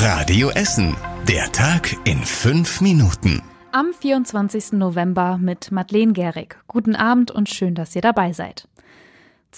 Radio Essen. Der Tag in fünf Minuten. Am 24. November mit Madeleine Gehrig. Guten Abend und schön, dass ihr dabei seid.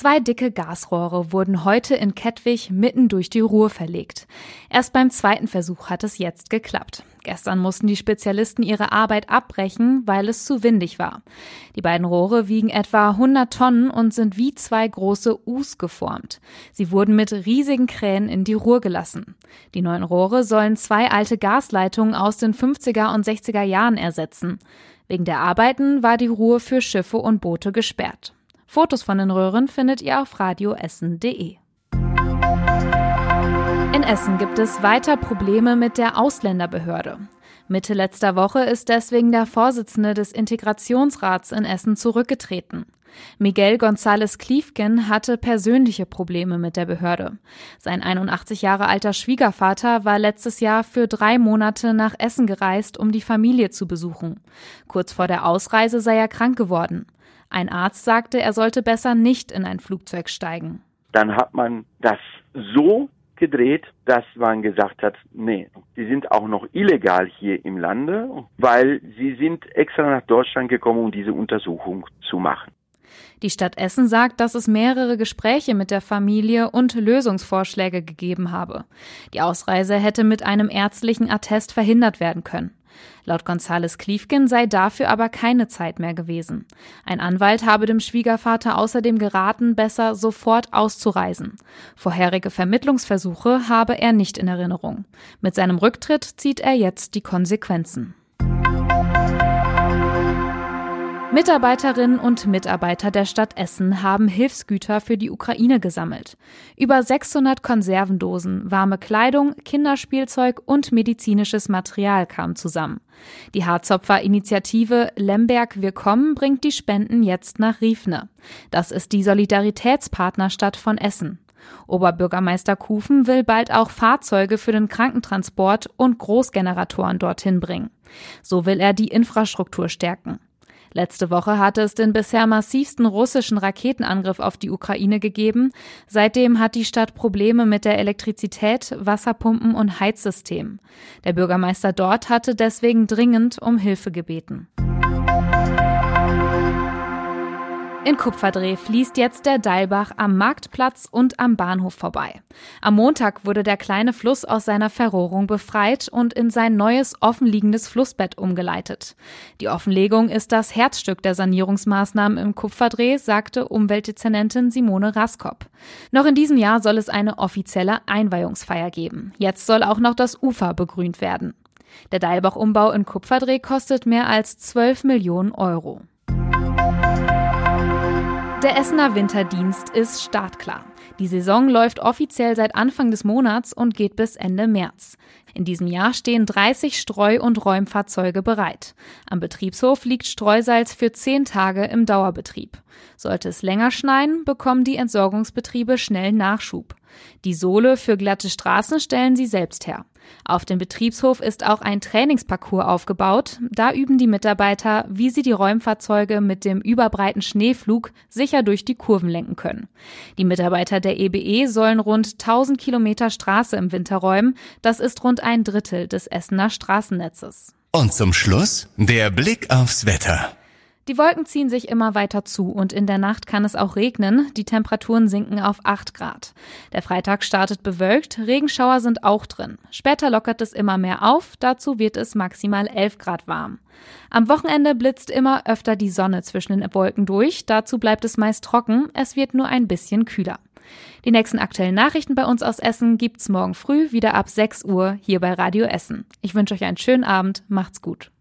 Zwei dicke Gasrohre wurden heute in Kettwig mitten durch die Ruhr verlegt. Erst beim zweiten Versuch hat es jetzt geklappt. Gestern mussten die Spezialisten ihre Arbeit abbrechen, weil es zu windig war. Die beiden Rohre wiegen etwa 100 Tonnen und sind wie zwei große U's geformt. Sie wurden mit riesigen Kränen in die Ruhr gelassen. Die neuen Rohre sollen zwei alte Gasleitungen aus den 50er und 60er Jahren ersetzen. Wegen der Arbeiten war die Ruhr für Schiffe und Boote gesperrt. Fotos von den Röhren findet ihr auf radioessen.de. In Essen gibt es weiter Probleme mit der Ausländerbehörde. Mitte letzter Woche ist deswegen der Vorsitzende des Integrationsrats in Essen zurückgetreten. Miguel González Kliefken hatte persönliche Probleme mit der Behörde. Sein 81 Jahre alter Schwiegervater war letztes Jahr für drei Monate nach Essen gereist, um die Familie zu besuchen. Kurz vor der Ausreise sei er krank geworden. Ein Arzt sagte, er sollte besser nicht in ein Flugzeug steigen. Dann hat man das so gedreht, dass man gesagt hat, nee, sie sind auch noch illegal hier im Lande, weil sie sind extra nach Deutschland gekommen, um diese Untersuchung zu machen. Die Stadt Essen sagt, dass es mehrere Gespräche mit der Familie und Lösungsvorschläge gegeben habe. Die Ausreise hätte mit einem ärztlichen Attest verhindert werden können. Laut Gonzales Kliefgen sei dafür aber keine Zeit mehr gewesen. Ein Anwalt habe dem Schwiegervater außerdem geraten, besser sofort auszureisen. Vorherige Vermittlungsversuche habe er nicht in Erinnerung. Mit seinem Rücktritt zieht er jetzt die Konsequenzen. Mitarbeiterinnen und Mitarbeiter der Stadt Essen haben Hilfsgüter für die Ukraine gesammelt. Über 600 Konservendosen, warme Kleidung, Kinderspielzeug und medizinisches Material kamen zusammen. Die Harzopfer Initiative Lemberg Willkommen bringt die Spenden jetzt nach Riefne. Das ist die Solidaritätspartnerstadt von Essen. Oberbürgermeister Kufen will bald auch Fahrzeuge für den Krankentransport und Großgeneratoren dorthin bringen. So will er die Infrastruktur stärken. Letzte Woche hatte es den bisher massivsten russischen Raketenangriff auf die Ukraine gegeben. Seitdem hat die Stadt Probleme mit der Elektrizität, Wasserpumpen und Heizsystem. Der Bürgermeister dort hatte deswegen dringend um Hilfe gebeten. In Kupferdreh fließt jetzt der Deilbach am Marktplatz und am Bahnhof vorbei. Am Montag wurde der kleine Fluss aus seiner Verrohrung befreit und in sein neues offenliegendes Flussbett umgeleitet. Die Offenlegung ist das Herzstück der Sanierungsmaßnahmen im Kupferdreh, sagte Umweltdezernentin Simone Raskop. Noch in diesem Jahr soll es eine offizielle Einweihungsfeier geben. Jetzt soll auch noch das Ufer begrünt werden. Der Deilbach-Umbau in Kupferdreh kostet mehr als 12 Millionen Euro. Der Essener Winterdienst ist startklar. Die Saison läuft offiziell seit Anfang des Monats und geht bis Ende März. In diesem Jahr stehen 30 Streu- und Räumfahrzeuge bereit. Am Betriebshof liegt Streusalz für 10 Tage im Dauerbetrieb. Sollte es länger schneien, bekommen die Entsorgungsbetriebe schnell Nachschub. Die Sohle für glatte Straßen stellen sie selbst her. Auf dem Betriebshof ist auch ein Trainingsparcours aufgebaut. Da üben die Mitarbeiter, wie sie die Räumfahrzeuge mit dem überbreiten Schneeflug sicher durch die Kurven lenken können. Die Mitarbeiter der EBE e sollen rund 1000 Kilometer Straße im Winter räumen. Das ist rund ein Drittel des Essener Straßennetzes. Und zum Schluss der Blick aufs Wetter. Die Wolken ziehen sich immer weiter zu und in der Nacht kann es auch regnen. Die Temperaturen sinken auf 8 Grad. Der Freitag startet bewölkt, Regenschauer sind auch drin. Später lockert es immer mehr auf, dazu wird es maximal 11 Grad warm. Am Wochenende blitzt immer öfter die Sonne zwischen den Wolken durch, dazu bleibt es meist trocken, es wird nur ein bisschen kühler. Die nächsten aktuellen Nachrichten bei uns aus Essen gibt's morgen früh wieder ab 6 Uhr hier bei Radio Essen. Ich wünsche euch einen schönen Abend, macht's gut.